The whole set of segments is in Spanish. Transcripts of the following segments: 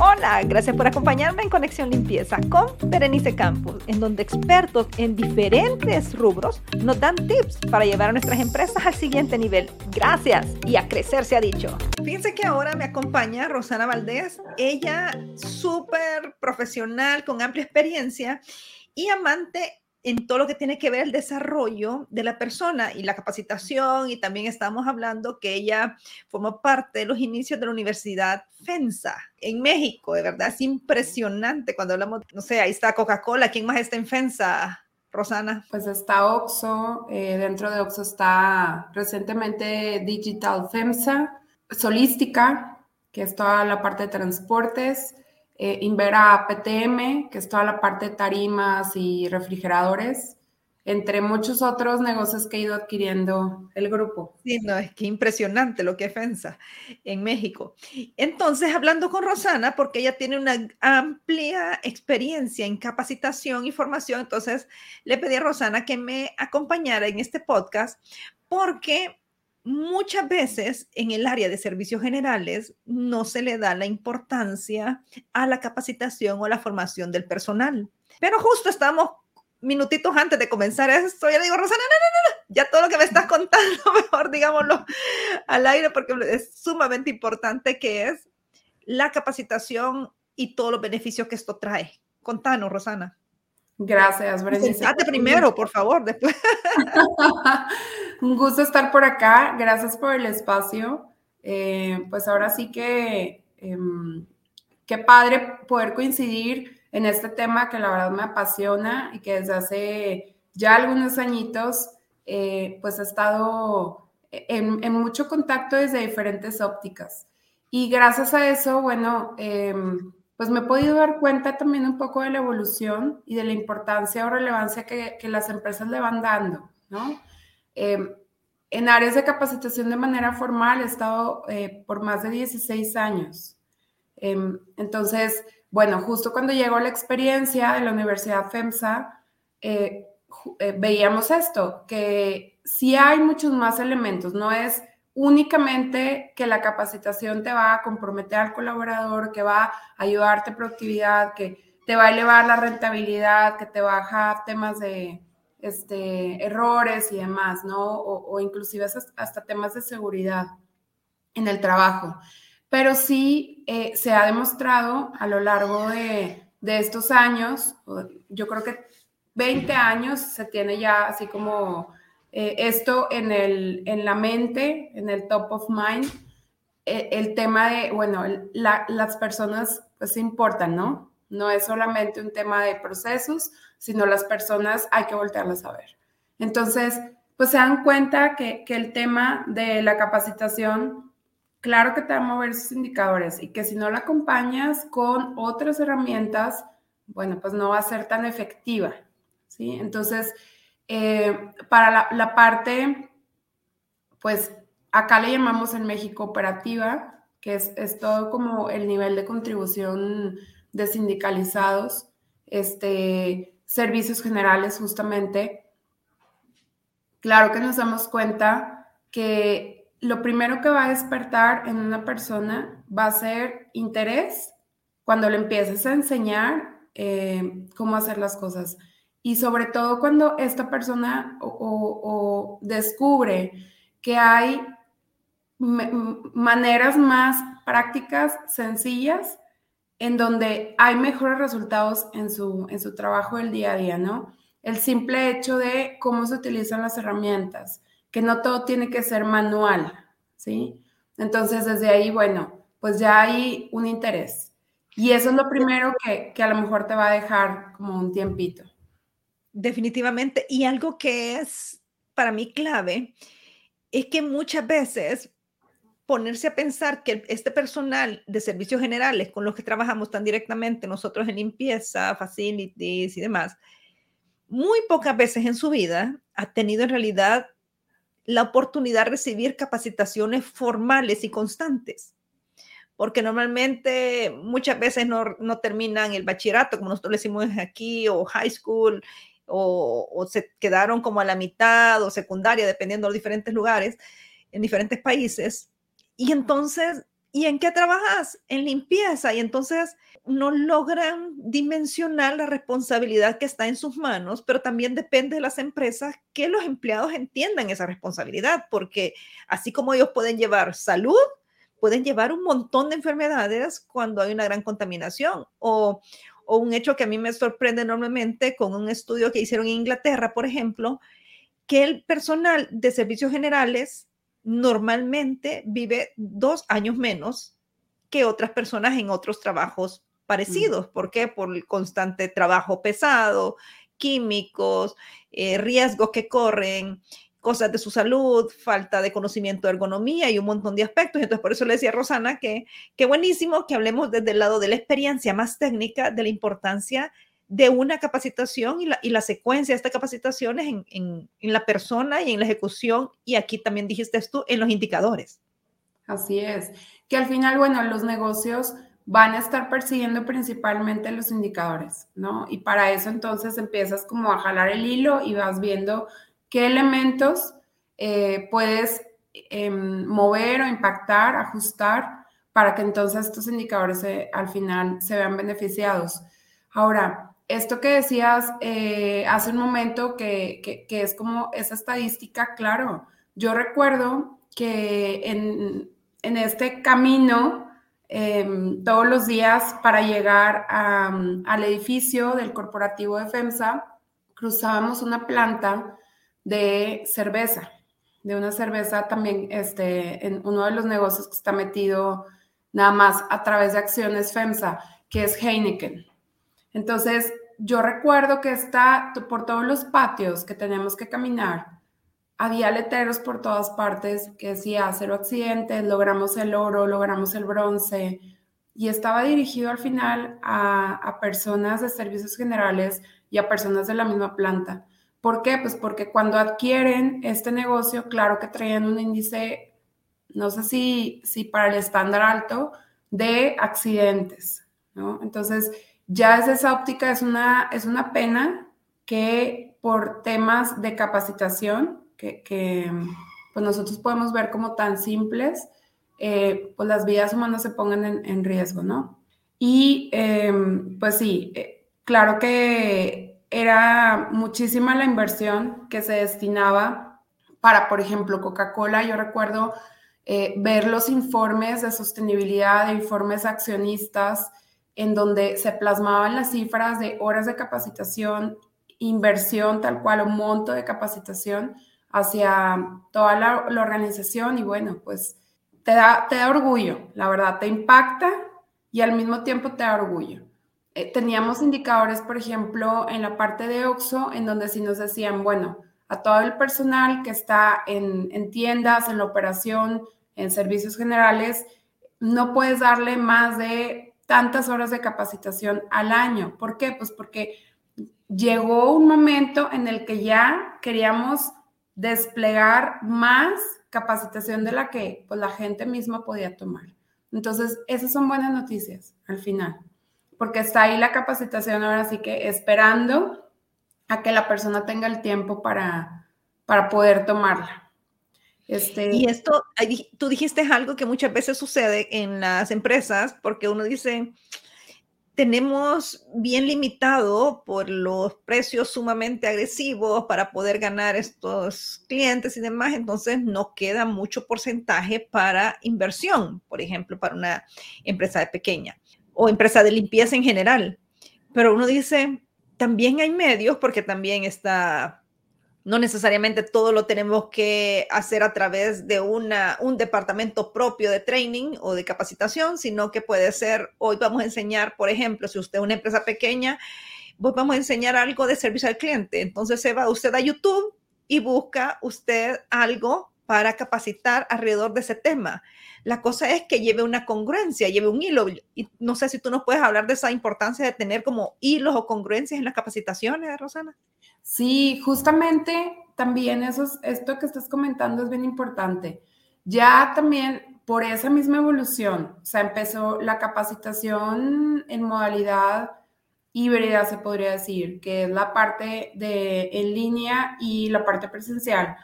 Hola, gracias por acompañarme en Conexión Limpieza con Berenice Campos, en donde expertos en diferentes rubros nos dan tips para llevar a nuestras empresas al siguiente nivel. Gracias y a crecer se ha dicho. Fíjense que ahora me acompaña Rosana Valdés, ella súper profesional, con amplia experiencia y amante en todo lo que tiene que ver el desarrollo de la persona y la capacitación y también estamos hablando que ella formó parte de los inicios de la Universidad FENSA en México, de verdad es impresionante cuando hablamos, no sé, ahí está Coca-Cola, ¿quién más está en FENSA? Rosana. Pues está Oxo, eh, dentro de Oxo está recientemente Digital FEMSA, Solística, que es toda la parte de transportes, eh, Invera PTM, que es toda la parte de tarimas y refrigeradores, entre muchos otros negocios que ha ido adquiriendo el grupo. Sí, no, es que impresionante lo que FENSA en México. Entonces, hablando con Rosana, porque ella tiene una amplia experiencia en capacitación y formación, entonces le pedí a Rosana que me acompañara en este podcast porque muchas veces en el área de servicios generales no se le da la importancia a la capacitación o la formación del personal. Pero justo estamos minutitos antes de comenzar esto, yo le digo, Rosana, no, no, no, ya todo lo que me estás contando, mejor digámoslo al aire, porque es sumamente importante que es la capacitación y todos los beneficios que esto trae. Contanos, Rosana. Gracias. Sentate primero, por favor, después. Un gusto estar por acá. Gracias por el espacio. Eh, pues ahora sí que em, qué padre poder coincidir en este tema que la verdad me apasiona y que desde hace ya algunos añitos eh, pues he estado en, en, mucho contacto desde diferentes ópticas. Y gracias a eso, bueno, em, pues me he podido dar cuenta también un poco de la evolución y de la importancia o relevancia que, que las empresas le van dando, ¿no? Em, en áreas de capacitación de manera formal he estado eh, por más de 16 años. Em, entonces, bueno, justo cuando llegó la experiencia de la Universidad FEMSA, eh, eh, veíamos esto, que sí hay muchos más elementos, no es únicamente que la capacitación te va a comprometer al colaborador, que va a ayudarte productividad, que te va a elevar la rentabilidad, que te baja temas de este, errores y demás, ¿no? O, inclusive hasta temas de seguridad en el trabajo. Pero sí eh, se ha demostrado a lo largo de, de estos años, yo creo que 20 años se tiene ya así como eh, esto en, el, en la mente, en el top of mind, eh, el tema de, bueno, las personas pues importan, ¿no? No es solamente un tema de procesos, sino las personas hay que voltearlas a ver. Entonces, pues se dan cuenta que, que el tema de la capacitación, claro que te va a mover esos indicadores y que si no la acompañas con otras herramientas, bueno, pues no va a ser tan efectiva, ¿sí? Entonces, eh, para la, parte, pues acá le llamamos en México operativa, que es, es todo como el nivel de contribución de sindicalizados, este, servicios generales justamente, claro que nos damos cuenta que lo primero que va a despertar en una persona va a ser interés cuando le empieces a enseñar eh, cómo hacer las cosas. Y sobre todo cuando esta persona o descubre que hay maneras más prácticas, sencillas, en donde hay mejores resultados en su, en su trabajo del día a día, ¿no? El simple hecho de cómo se utilizan las herramientas, que no todo tiene que ser manual, ¿sí? Entonces, desde ahí, bueno, pues ya hay un interés. Y eso es lo primero que, que a lo mejor te va a dejar como un tiempito. Definitivamente. Y algo que es para mí clave es que muchas veces ponerse a pensar que este personal de servicios generales con los que trabajamos tan directamente nosotros en limpieza, facilities y demás, muy pocas veces en su vida ha tenido en realidad la oportunidad de recibir capacitaciones formales y constantes. Porque normalmente muchas veces no, no terminan el bachillerato, como nosotros decimos aquí, o high school, o, o se quedaron como a la mitad o secundaria, dependiendo de los diferentes lugares, en diferentes países y entonces ¿y en qué trabajas? En limpieza. Y entonces no logran dimensionar la responsabilidad que está en sus manos, pero también depende de las empresas que los empleados entiendan esa responsabilidad, porque así como ellos pueden llevar salud, pueden llevar un montón de enfermedades cuando hay una gran contaminación o, o un hecho que a mí me sorprende enormemente con un estudio que hicieron en Inglaterra, por ejemplo, que el personal de servicios generales normalmente vive dos años menos que otras personas en otros trabajos parecidos. ¿Por qué? Por el constante trabajo pesado, químicos, eh, riesgos que corren, cosas de su salud, falta de conocimiento de ergonomía y un montón de aspectos. Entonces, por eso le decía a Rosana que qué buenísimo que hablemos desde el lado de la experiencia más técnica, de la importancia de una capacitación y la, y la secuencia de estas capacitaciones en, en, en, la persona y en la ejecución, y aquí también dijiste tú, en los indicadores. Así es, que al final, bueno, los negocios van a estar persiguiendo principalmente los indicadores, ¿no? Y para eso entonces empiezas como a jalar el hilo y vas viendo qué elementos eh, puedes eh, mover o impactar, ajustar, para que entonces estos indicadores al final se vean beneficiados. Ahora, esto que decías eh, hace un momento, que, que, es como esa estadística, claro, yo recuerdo que en, en este camino, eh, todos los días para llegar al edificio del corporativo de FEMSA, cruzábamos una planta de cerveza, de una cerveza también este, en uno de los negocios que está metido nada más a través de acciones FEMSA, que es Heineken. Entonces, yo recuerdo que está por todos los patios que tenemos que caminar, había letreros por todas partes que decía cero accidentes, logramos el oro, logramos el bronce, y estaba dirigido al final a, a, personas de servicios generales y a personas de la misma planta. ¿Por qué? Pues porque cuando adquieren este negocio, claro que traían un índice, no sé si, si para el estándar alto, de accidentes, ¿no? Entonces, ya desde esa óptica es una, es una pena que por temas de capacitación, que, que pues nosotros podemos ver como tan simples, eh, pues las vidas humanas se pongan en, en riesgo, ¿no? Y eh, pues sí, eh, claro que era muchísima la inversión que se destinaba para, por ejemplo, Coca-Cola. Yo recuerdo eh, ver los informes de sostenibilidad, de informes accionistas, en donde se plasmaban las cifras de horas de capacitación, inversión tal cual, un monto de capacitación hacia toda la, la organización y bueno, pues te da, te da orgullo, la verdad, te impacta y al mismo tiempo te da orgullo. Eh, teníamos indicadores, por ejemplo, en la parte de OXO, en donde sí nos decían, bueno, a todo el personal que está en, en tiendas, en la operación, en servicios generales, no puedes darle más de tantas horas de capacitación al año. ¿Por qué? Pues porque llegó un momento en el que ya queríamos desplegar más capacitación de la que pues, la gente misma podía tomar. Entonces, esas son buenas noticias al final, porque está ahí la capacitación ahora sí que esperando a que la persona tenga el tiempo para, para poder tomarla. Este... Y esto, tú dijiste algo que muchas veces sucede en las empresas, porque uno dice, tenemos bien limitado por los precios sumamente agresivos para poder ganar estos clientes y demás, entonces no queda mucho porcentaje para inversión, por ejemplo, para una empresa pequeña o empresa de limpieza en general. Pero uno dice, también hay medios, porque también está no necesariamente todo lo tenemos que hacer a través de una, un departamento propio de training o de capacitación, sino que puede ser, hoy vamos a enseñar, por ejemplo, si usted es una empresa pequeña, hoy vamos a enseñar algo de servicio al cliente. Entonces se va usted a YouTube y busca usted algo para capacitar alrededor de ese tema. La cosa es que lleve una congruencia, lleve un hilo. Y no sé si tú nos puedes hablar de esa importancia de tener como hilos o congruencias en las capacitaciones, Rosana. Sí, justamente también eso esto que estás comentando es bien importante. Ya también por esa misma evolución, o sea, empezó la capacitación en modalidad híbrida, se podría decir, que es la parte de en línea y la parte presencial.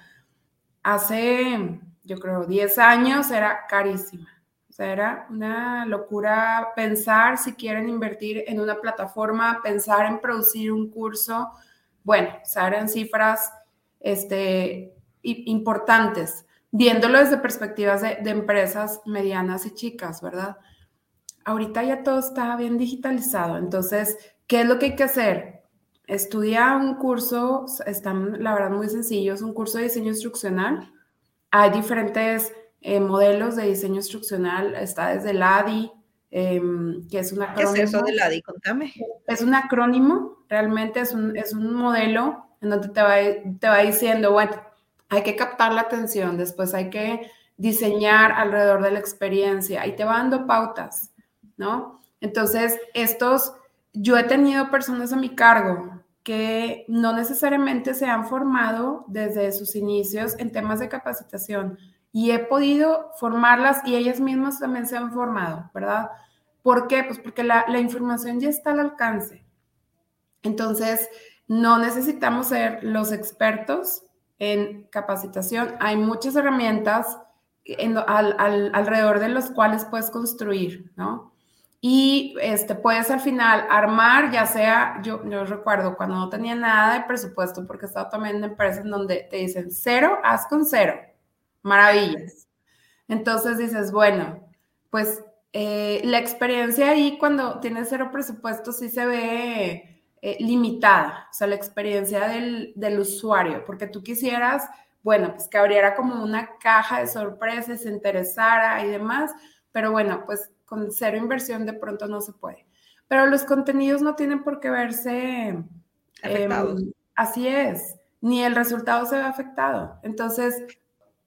Hace, yo creo, 10 años era carísima. O sea, era una locura pensar si quieren invertir en una plataforma, pensar en producir un curso. Bueno, o sea, eran cifras este, importantes, viéndolo desde perspectivas de, de empresas medianas y chicas, ¿verdad? Ahorita ya todo está bien digitalizado, entonces, ¿qué es lo que hay que hacer? Estudia un curso, están la verdad muy sencillos, un curso de diseño instruccional. Hay diferentes eh, modelos de diseño instruccional, está desde el ADI, em, que es un acrónimo. ¿Qué es eso del ADI? Contame. Es un acrónimo, realmente es un, es un modelo en donde te va, te va diciendo, bueno, hay que captar la atención, después hay que diseñar alrededor de la experiencia y te va dando pautas, ¿no? Entonces, estos, yo he tenido personas a mi cargo que no necesariamente se han formado desde sus inicios en temas de capacitación y he podido formarlas y ellas mismas también se han formado, ¿verdad? ¿Por qué? Pues porque la, información ya está al alcance. Entonces, no necesitamos ser los expertos en capacitación. Hay muchas herramientas alrededor de los cuales puedes construir, ¿no? Y este, puedes al final armar, ya sea, yo, yo recuerdo cuando no tenía nada de presupuesto, porque estaba también en empresas donde te dicen cero, haz con cero, maravillas. Entonces dices, bueno, pues eh, la experiencia ahí cuando tienes cero presupuesto sí se ve eh, limitada, o sea, la experiencia del, del, usuario, porque tú quisieras, bueno, pues que abriera como una caja de sorpresas, se interesara y demás, pero bueno, pues con cero inversión de pronto no se puede. Pero los contenidos no tienen por qué verse afectados. Em, así es, ni el resultado se ve afectado. Entonces,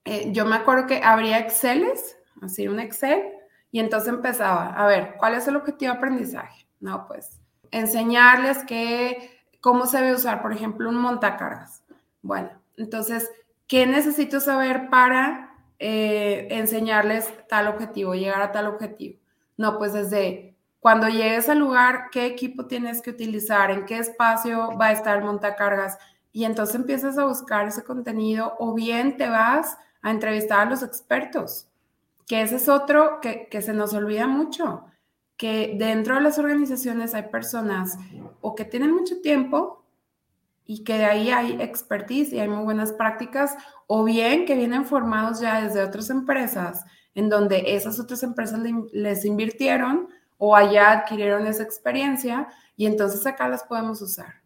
eh, yo me acuerdo que abría Exceles, así un Excel, y entonces empezaba, a ver, ¿cuál es el objetivo de aprendizaje? No, pues enseñarles que, cómo se debe usar, por ejemplo, un montacargas. Bueno, entonces, ¿qué necesito saber para eh, enseñarles tal objetivo, llegar a tal objetivo? No, pues desde cuando llegues al lugar, ¿qué equipo tienes que utilizar? ¿En qué espacio va a estar el montacargas? Y entonces empiezas a buscar ese contenido o bien te vas a entrevistar a los expertos, que ese es otro que, se nos olvida mucho, que dentro de las organizaciones hay personas o que tienen mucho tiempo y que de ahí hay expertise y hay muy buenas prácticas, o bien que vienen formados ya desde otras empresas, en donde esas otras empresas les invirtieron o allá adquirieron esa experiencia y entonces acá las podemos usar.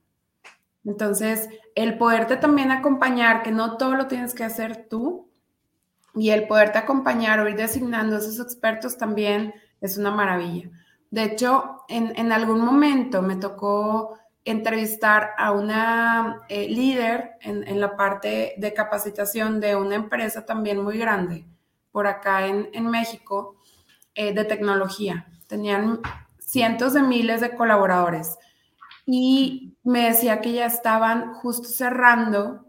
Entonces, el poderte también acompañar, que no todo lo tienes que hacer tú, y el poderte acompañar o ir designando a esos expertos también es una maravilla. De hecho, en, algún momento me tocó entrevistar a una eh, líder en, la parte de capacitación de una empresa también muy grande por acá en, México eh, de tecnología. Tenían cientos de miles de colaboradores y me decía que ya estaban justo cerrando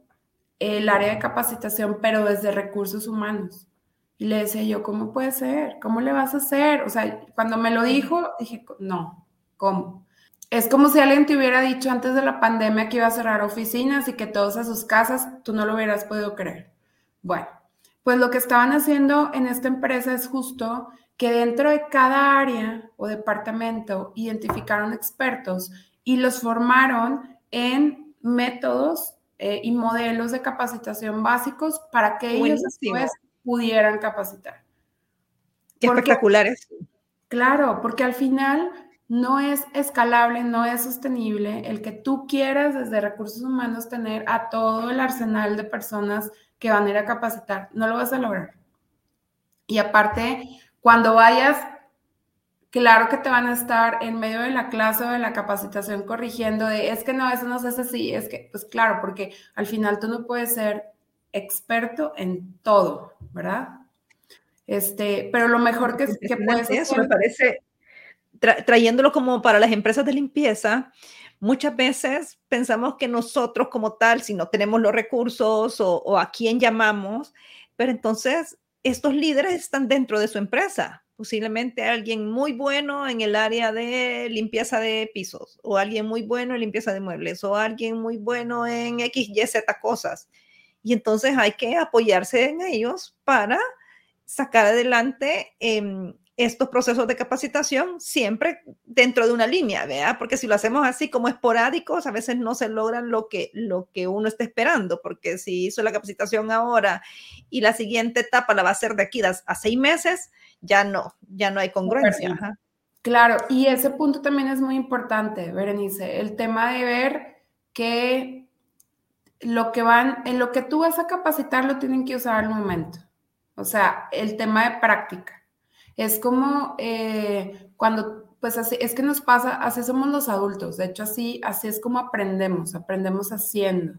el área de capacitación, pero desde recursos humanos. Y le decía yo, ¿cómo puede ser? ¿Cómo le vas a hacer? O sea, cuando me lo dijo, dije, no, ¿cómo? Es como si alguien te hubiera dicho antes de la pandemia que iba a cerrar oficinas y que todos a sus casas, tú no lo hubieras podido creer. Bueno, pues lo que estaban haciendo en esta empresa es justo que dentro de cada área o departamento identificaron expertos y los formaron en métodos eh, y modelos de capacitación básicos para que ellos después pudieran capacitar. Qué espectaculares. Claro, porque al final no es escalable, no es sostenible el que tú quieras desde recursos humanos tener a todo el arsenal de personas que van a ir a capacitar. No lo vas a lograr. Y aparte, cuando vayas claro que te van a estar en medio de la clase o de la capacitación corrigiendo de, es que no, eso no se hace así, es que, pues claro, porque al final tú no puedes ser experto en todo, ¿verdad? Este, pero lo mejor que, que puedes Eso me parece, trayéndolo como para las empresas de limpieza, muchas veces pensamos que nosotros como tal, si no tenemos los recursos o, a quién llamamos, pero entonces estos líderes están dentro de su empresa posiblemente alguien muy bueno en el área de limpieza de pisos, o alguien muy bueno en limpieza de muebles, o alguien muy bueno en X, Y, Z cosas. Y entonces hay que apoyarse en ellos para sacar adelante em, estos procesos de capacitación siempre dentro de una línea, ¿verdad? Porque si lo hacemos así como esporádicos, a veces no se logran lo que, lo que uno está esperando, porque si hizo la capacitación ahora y la siguiente etapa la va a hacer de aquí a, seis meses, ya no, ya no hay congruencia. Claro, y ese punto también es muy importante, Berenice, el tema de ver que lo que van, en lo que tú vas a capacitar lo tienen que usar al momento. O sea, el tema de práctica es como eh, cuando, pues así, es que nos pasa, así somos los adultos, de hecho así, así es como aprendemos, aprendemos haciendo.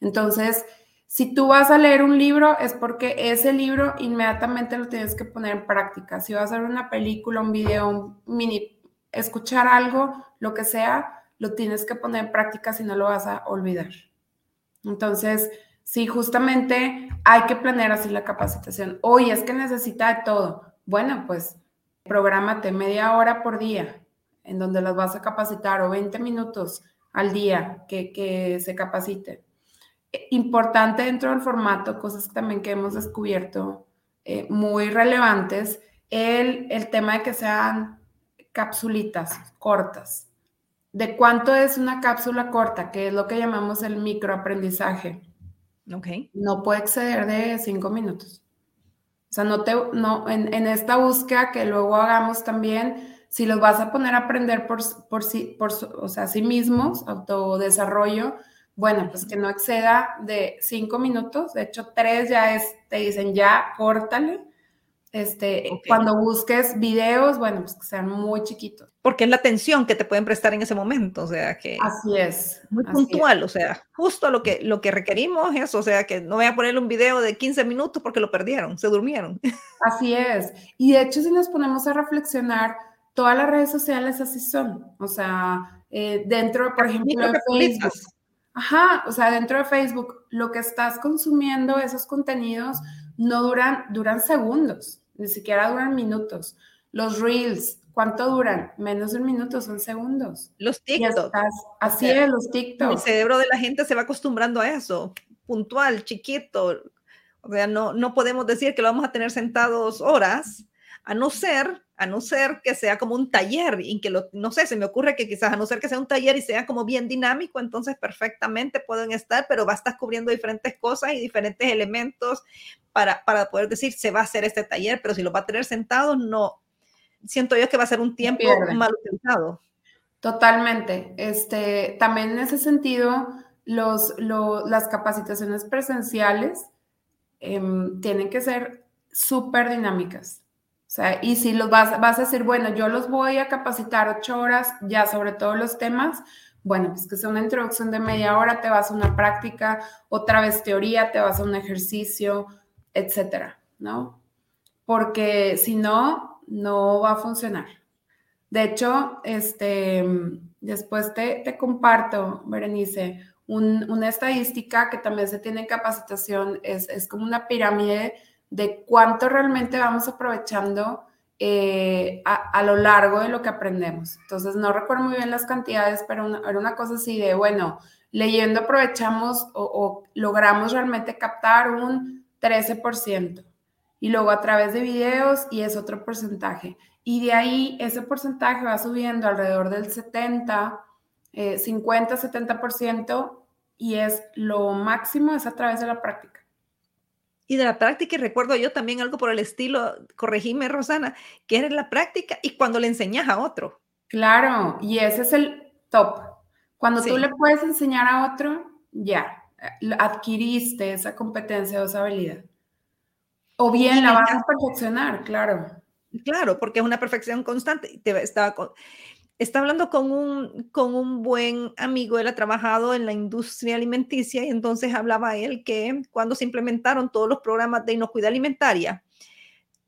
Entonces, si tú vas a leer un libro, es porque ese libro inmediatamente lo tienes que poner en práctica. Si vas a ver una película, un video, un mini, escuchar algo, lo que sea, lo tienes que poner en práctica si no lo vas a olvidar. Entonces, sí, justamente hay que planear así la capacitación. Oye, es que necesita de todo. Bueno, pues prográmate media hora por día en donde las vas a capacitar o 20 minutos al día que, se capacite. Eh, importante dentro del formato, cosas también que hemos descubierto eh, muy relevantes, el, el tema de que sean capsulitas cortas. ¿De cuánto es una cápsula corta? Que es lo que llamamos el microaprendizaje. Ok. No puede exceder de cinco minutos. O sea, no te, no, en, en, esta búsqueda que luego hagamos también, si los vas a poner a aprender por, por, sí, por o sea, sí mismos, autodesarrollo, bueno, pues que no exceda de cinco minutos, de hecho tres ya es, te dicen ya, córtale, este, cuando busques videos, bueno, pues que sean muy chiquitos. Porque es la atención que te pueden prestar en ese momento, o sea que... Así es. Muy puntual, o sea, justo lo que, lo que requerimos es, o sea, que no voy a ponerle un video de 15 minutos porque lo perdieron, se durmieron. Así es. Y de hecho, si nos ponemos a reflexionar, todas las redes sociales así son, o sea, eh, dentro, por ejemplo, de Facebook. Ajá, o sea, dentro de Facebook, lo que estás consumiendo, esos contenidos, no duran, duran segundos ni siquiera duran minutos. Los reels, ¿cuánto duran? Menos de un minuto, son segundos. Los TikTok. así es, los TikTok. El cerebro de la gente se va acostumbrando a eso, puntual, chiquito. O sea, no, no podemos decir que lo vamos a tener sentados horas, a no ser a no ser que sea como un taller y que lo, no sé, se me ocurre que quizás a no ser que sea un taller y sea como bien dinámico, entonces perfectamente pueden estar, pero va a estar cubriendo diferentes cosas y diferentes elementos para, para poder decir, se va a hacer este taller, pero si lo va a tener sentado, no, siento yo que va a ser un tiempo mal utilizado. Totalmente. Este, también en ese sentido, los, las capacitaciones presenciales em, tienen que ser súper dinámicas. O sea, y si los vas, vas a decir, bueno, yo los voy a capacitar ocho horas ya sobre todos los temas, bueno, pues que sea una introducción de media hora, te vas a una práctica, otra vez teoría, te vas a un ejercicio, etcétera, ¿no? Porque si no, no va a funcionar. De hecho, este, después te, te comparto, Berenice, una estadística que también se tiene en capacitación, es, es como una pirámide de cuánto realmente vamos aprovechando eh, a, lo largo de lo que aprendemos. Entonces, no recuerdo muy bien las cantidades, pero era una cosa así de, bueno, leyendo aprovechamos o, logramos realmente captar un 13%. Y luego a través de videos y es otro porcentaje. Y de ahí ese porcentaje va subiendo alrededor del 70, 50, 70% y es lo máximo es a través de la práctica y de la práctica, y recuerdo yo también algo por el estilo, corregime Rosana, que era la práctica y cuando le enseñas a otro. Claro, y ese es el top. Cuando tú le puedes enseñar a otro, ya, adquiriste esa competencia o esa habilidad. O bien la vas a perfeccionar, claro. Claro, porque es una perfección constante. Te estaba está hablando con un, con un buen amigo, él ha trabajado en la industria alimenticia y entonces hablaba él que cuando se implementaron todos los programas de inocuidad alimentaria,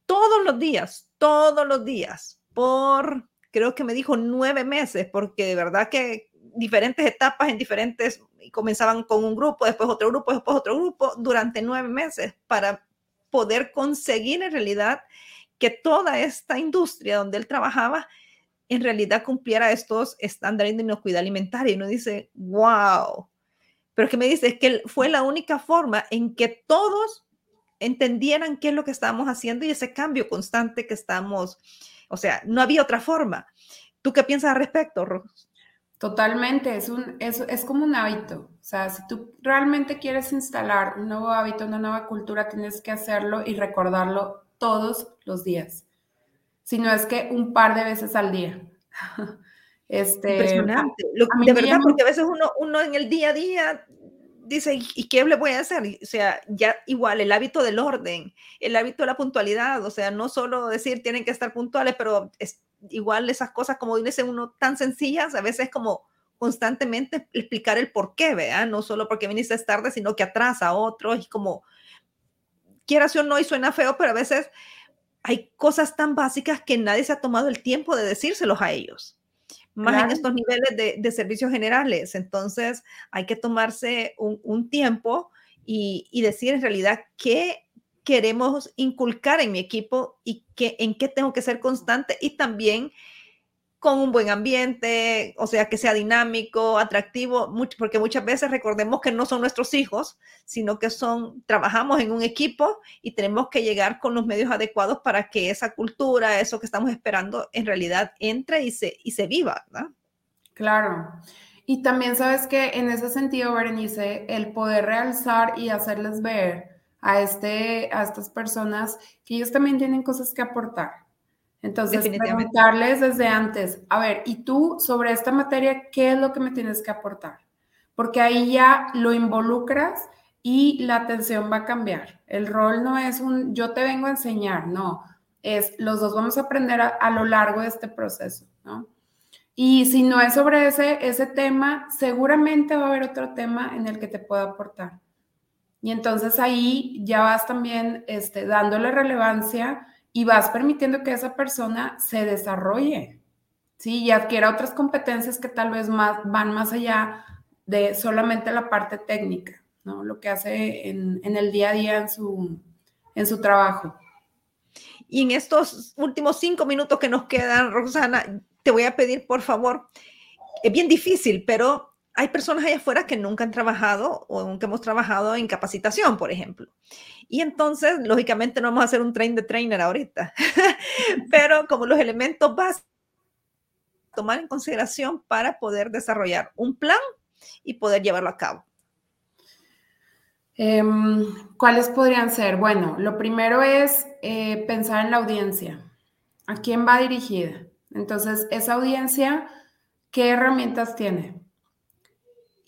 todos los días, todos los días, por, creo que me dijo nueve meses, porque de verdad que diferentes etapas en diferentes, comenzaban con un grupo, después otro grupo, después otro grupo, durante nueve meses para poder conseguir en realidad que toda esta industria donde él trabajaba en realidad cumpliera estos estándares de inocuidad alimentaria. Y uno dice, wow. Pero que me dice, que fue la única forma en que todos entendieran qué es lo que estábamos haciendo y ese cambio constante que estamos, o sea, no había otra forma. ¿Tú qué piensas al respecto, Ros? Totalmente, es, un, es, es como un hábito. O sea, si tú realmente quieres instalar un nuevo hábito, una nueva cultura, tienes que hacerlo y recordarlo todos los días. Si no es que un par de veces al día. Este, Impresionante. de verdad, porque a veces uno, uno en el día a día dice, ¿y qué le voy a hacer? O sea, ya igual el hábito del orden, el hábito de la puntualidad, o sea, no solo decir tienen que estar puntuales, pero es, igual esas cosas como dice uno tan sencillas, a veces como constantemente explicar el por qué, ¿verdad? No solo porque viniste tarde, sino que atrasa a otros y como, quieras o no, y suena feo, pero a veces hay cosas tan básicas que nadie se ha tomado el tiempo de decírselos a ellos más en estos niveles de, servicios generales. Entonces, hay que tomarse un, tiempo y, decir en realidad qué queremos inculcar en mi equipo y qué, en qué tengo que ser constante y también con un buen ambiente, o sea, que sea dinámico, atractivo, porque muchas veces recordemos que no son nuestros hijos, sino que son, trabajamos en un equipo y tenemos que llegar con los medios adecuados para que esa cultura, eso que estamos esperando, en realidad entre y se, y se viva. Claro. Y también sabes que en ese sentido, Berenice, el poder realzar y hacerles ver a, este, a estas personas que ellos también tienen cosas que aportar entonces, preguntarles desde antes, a ver, ¿y tú sobre esta materia qué es lo que me tienes que aportar? Porque ahí ya lo involucras y la atención va a cambiar. El rol no es un yo te vengo a enseñar, no, es los dos vamos a aprender a, lo largo de este proceso, ¿no? Y si no es sobre ese, ese tema, seguramente va a haber otro tema en el que te pueda aportar. Y entonces ahí ya vas también este, dándole relevancia y vas permitiendo que esa persona se desarrolle, ¿sí? Y adquiera otras competencias que tal vez más, van más allá de solamente la parte técnica, ¿no? Lo que hace en, el día a día en su, en su trabajo. Y en estos últimos cinco minutos que nos quedan, Rosana, te voy a pedir, por favor, es bien difícil, pero hay personas allá afuera que nunca han trabajado o nunca hemos trabajado en capacitación, por ejemplo. Y entonces, lógicamente, no vamos a hacer un train de trainer ahorita, pero como los elementos básicos tomar en consideración para poder desarrollar un plan y poder llevarlo a cabo. Em, ¿Cuáles podrían ser? Bueno, lo primero es eh, pensar en la audiencia. ¿A quién va dirigida? Entonces, esa audiencia, ¿qué herramientas tiene?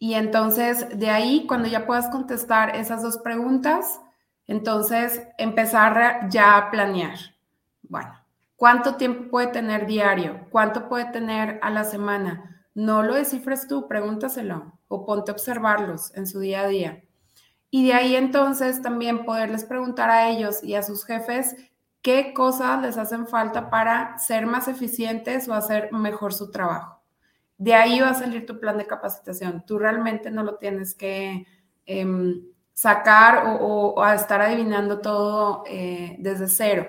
Y entonces, de ahí, cuando ya puedas contestar esas dos preguntas, entonces empezar ya a planear. Bueno, ¿cuánto tiempo puede tener diario? ¿Cuánto puede tener a la semana? No lo descifres tú, pregúntaselo o ponte a observarlos en su día a día. Y de ahí entonces también poderles preguntar a ellos y a sus jefes qué cosas les hacen falta para ser más eficientes o hacer mejor su trabajo. De ahí va a salir tu plan de capacitación. Tú realmente no lo tienes que em, sacar o, a estar adivinando todo eh, desde cero.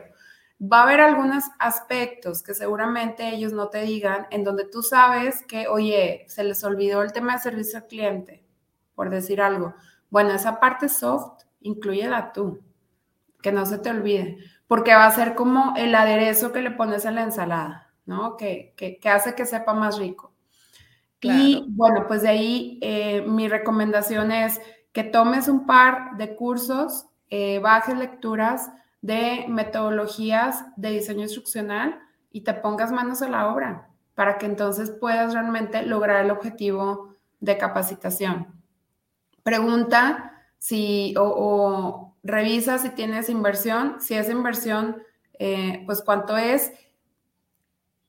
Va a haber algunos aspectos que seguramente ellos no te digan en donde tú sabes que, oye, se les olvidó el tema de servicio al cliente, por decir algo. Bueno, esa parte soft, incluyela tú, que no se te olvide, porque va a ser como el aderezo que le pones a la ensalada, ¿no? Que, que hace que sepa más rico. Y bueno, pues de ahí eh, mi recomendación es que tomes un par de cursos, eh, bajes lecturas de metodologías de diseño instruccional y te pongas manos a la obra para que entonces puedas realmente lograr el objetivo de capacitación. Pregunta si o, revisa si tienes inversión, si es inversión, eh, pues cuánto es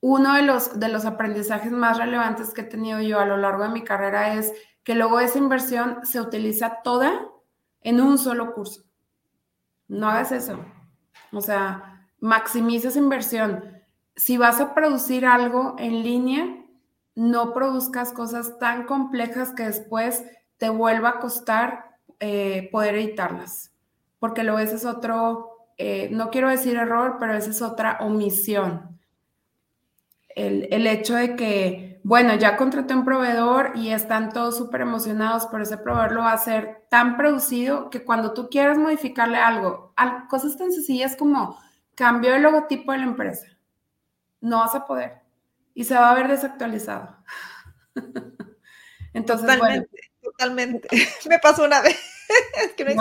uno de los, de los aprendizajes más relevantes que he tenido yo a lo largo de mi carrera es que luego esa inversión se utiliza toda en un solo curso. No hagas eso. O sea, maximiza esa inversión. Si vas a producir algo en línea, no produzcas cosas tan complejas que después te vuelva a costar eh, poder editarlas. Porque luego ese es otro, eh, no quiero decir error, pero esa es otra omisión el, hecho de que bueno, ya contraté un proveedor y están todos súper emocionados, pero ese proveedor lo va a hacer tan producido que cuando tú quieras modificarle algo, cosas tan sencillas como cambio el logotipo de la empresa, no vas a poder y se va a ver desactualizado. Entonces, totalmente, totalmente. Me pasó una vez que me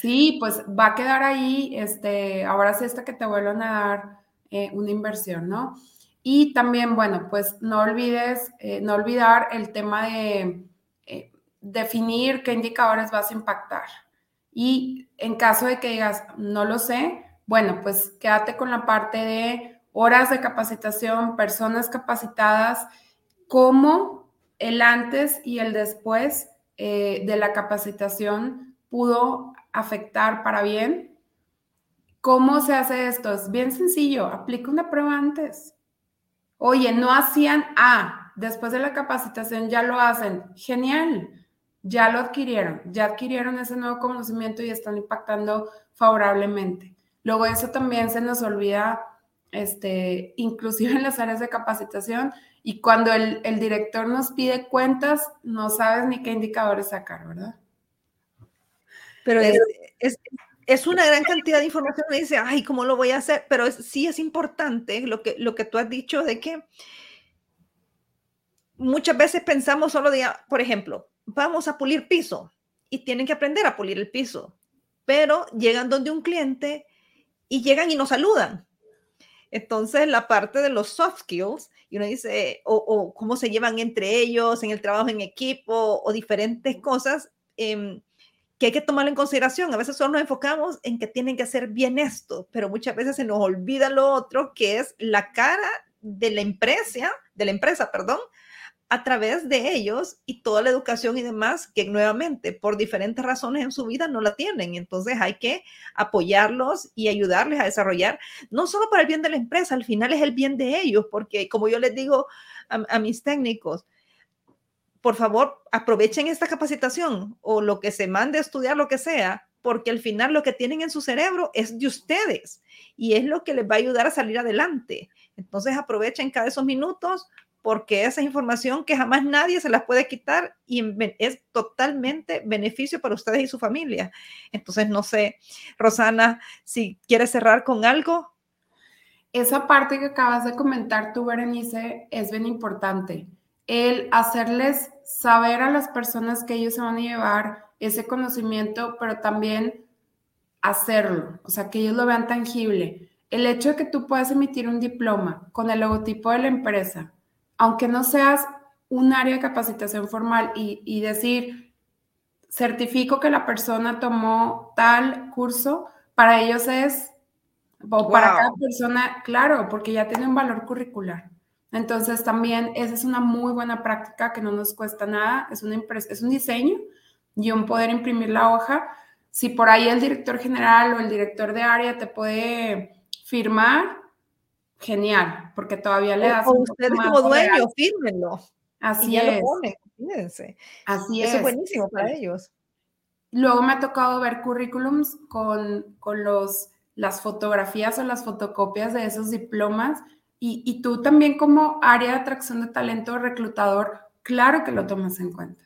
Sí, pues va a quedar ahí, este, ahora sí está que te vuelvan a dar eh, una inversión, ¿no? Y también, bueno, pues no olvides, eh, no olvidar el tema de eh, definir qué indicadores vas a impactar. Y en caso de que digas, no lo sé, bueno, pues quédate con la parte de horas de capacitación, personas capacitadas, cómo el antes y el después de la capacitación pudo afectar para bien. ¿Cómo se hace esto? Es bien sencillo, aplica una prueba antes. Oye, no hacían A, después de la capacitación ya lo hacen. Genial, ya lo adquirieron, ya adquirieron ese nuevo conocimiento y están impactando favorablemente. Luego eso también se nos olvida, este, inclusive en las áreas de capacitación, y cuando el, el director nos pide cuentas, no sabes ni qué indicadores sacar, ¿verdad? Pero es, es, una gran cantidad de información. Me dice, ay, ¿cómo lo voy a hacer? Pero sí es importante lo que, lo que tú has dicho de que muchas veces pensamos solo de, por ejemplo, vamos a pulir piso y tienen que aprender a pulir el piso, pero llegan donde un cliente y llegan y nos saludan. Entonces, la parte de los soft skills, y uno dice, o, o cómo se llevan entre ellos en el trabajo en equipo o diferentes cosas, eh, que hay que tomarlo en consideración. A veces solo nos enfocamos en que tienen que hacer bien esto, pero muchas veces se nos olvida lo otro, que es la cara de la empresa, de la empresa, perdón, a través de ellos y toda la educación y demás que nuevamente por diferentes razones en su vida no la tienen. Entonces hay que apoyarlos y ayudarles a desarrollar, no solo para el bien de la empresa, al final es el bien de ellos, porque como yo les digo a, a mis técnicos, por favor, aprovechen esta capacitación o lo que se mande a estudiar, lo que sea, porque al final lo que tienen en su cerebro es de ustedes y es lo que les va a ayudar a salir adelante. Entonces aprovechen cada esos minutos porque esa información que jamás nadie se las puede quitar y es totalmente beneficio para ustedes y su familia. Entonces, no sé, Rosana, si quieres cerrar con algo. Esa parte que acabas de comentar tú, Berenice, es bien importante el hacerles saber a las personas que ellos se van a llevar ese conocimiento, pero también hacerlo, o sea, que ellos lo vean tangible. El hecho de que tú puedas emitir un diploma con el logotipo de la empresa, aunque no seas un área de capacitación formal y, decir, certifico que la persona tomó tal curso, para ellos es, o para cada persona, claro, porque ya tiene un valor curricular. Entonces también esa es una muy buena práctica que no nos cuesta nada, es, una es un diseño y un poder imprimir la hoja. Si por ahí el director general o el director de área te puede firmar, genial, porque todavía le das... O ustedes como dueño, fírmenlo. Así es. Así es. es buenísimo para ellos. Luego me ha tocado ver currículums con, con los, las fotografías o las fotocopias de esos diplomas y, tú también como área de atracción de talento reclutador, claro que lo tomas en cuenta.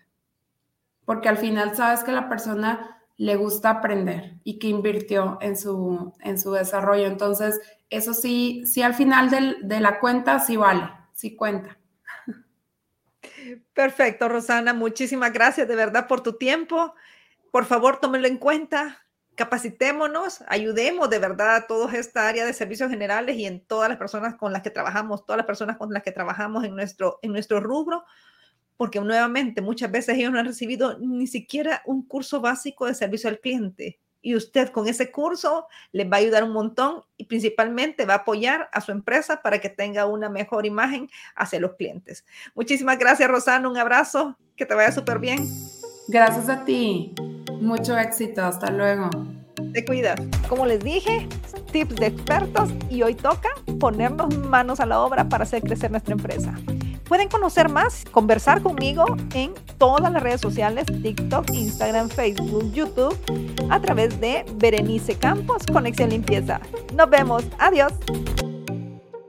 Porque al final sabes que la persona le gusta aprender y que invirtió en su, en su desarrollo. Entonces, eso sí, sí al final de la cuenta sí vale, sí cuenta. Perfecto, Rosana. Muchísimas gracias de verdad por tu tiempo. Por favor, tómelo en cuenta capacitémonos, ayudemos de verdad a toda esta área de servicios generales y en todas las personas con las que trabajamos, todas las personas con las que trabajamos en nuestro, en nuestro rubro, porque nuevamente muchas veces ellos no han recibido ni siquiera un curso básico de servicio al cliente. Y usted con ese curso les va a ayudar un montón y principalmente va a apoyar a su empresa para que tenga una mejor imagen hacia los clientes. Muchísimas gracias, Rosana. Un abrazo. Que te vaya súper bien. Gracias a ti. Mucho éxito, hasta luego. Te cuidas. Como les dije, tips de expertos y hoy toca ponernos manos a la obra para hacer crecer nuestra empresa. Pueden conocer más, conversar conmigo en todas las redes sociales, TikTok, Instagram, Facebook, YouTube, a través de Berenice Campos, Conexión Limpieza. Nos vemos. Adiós.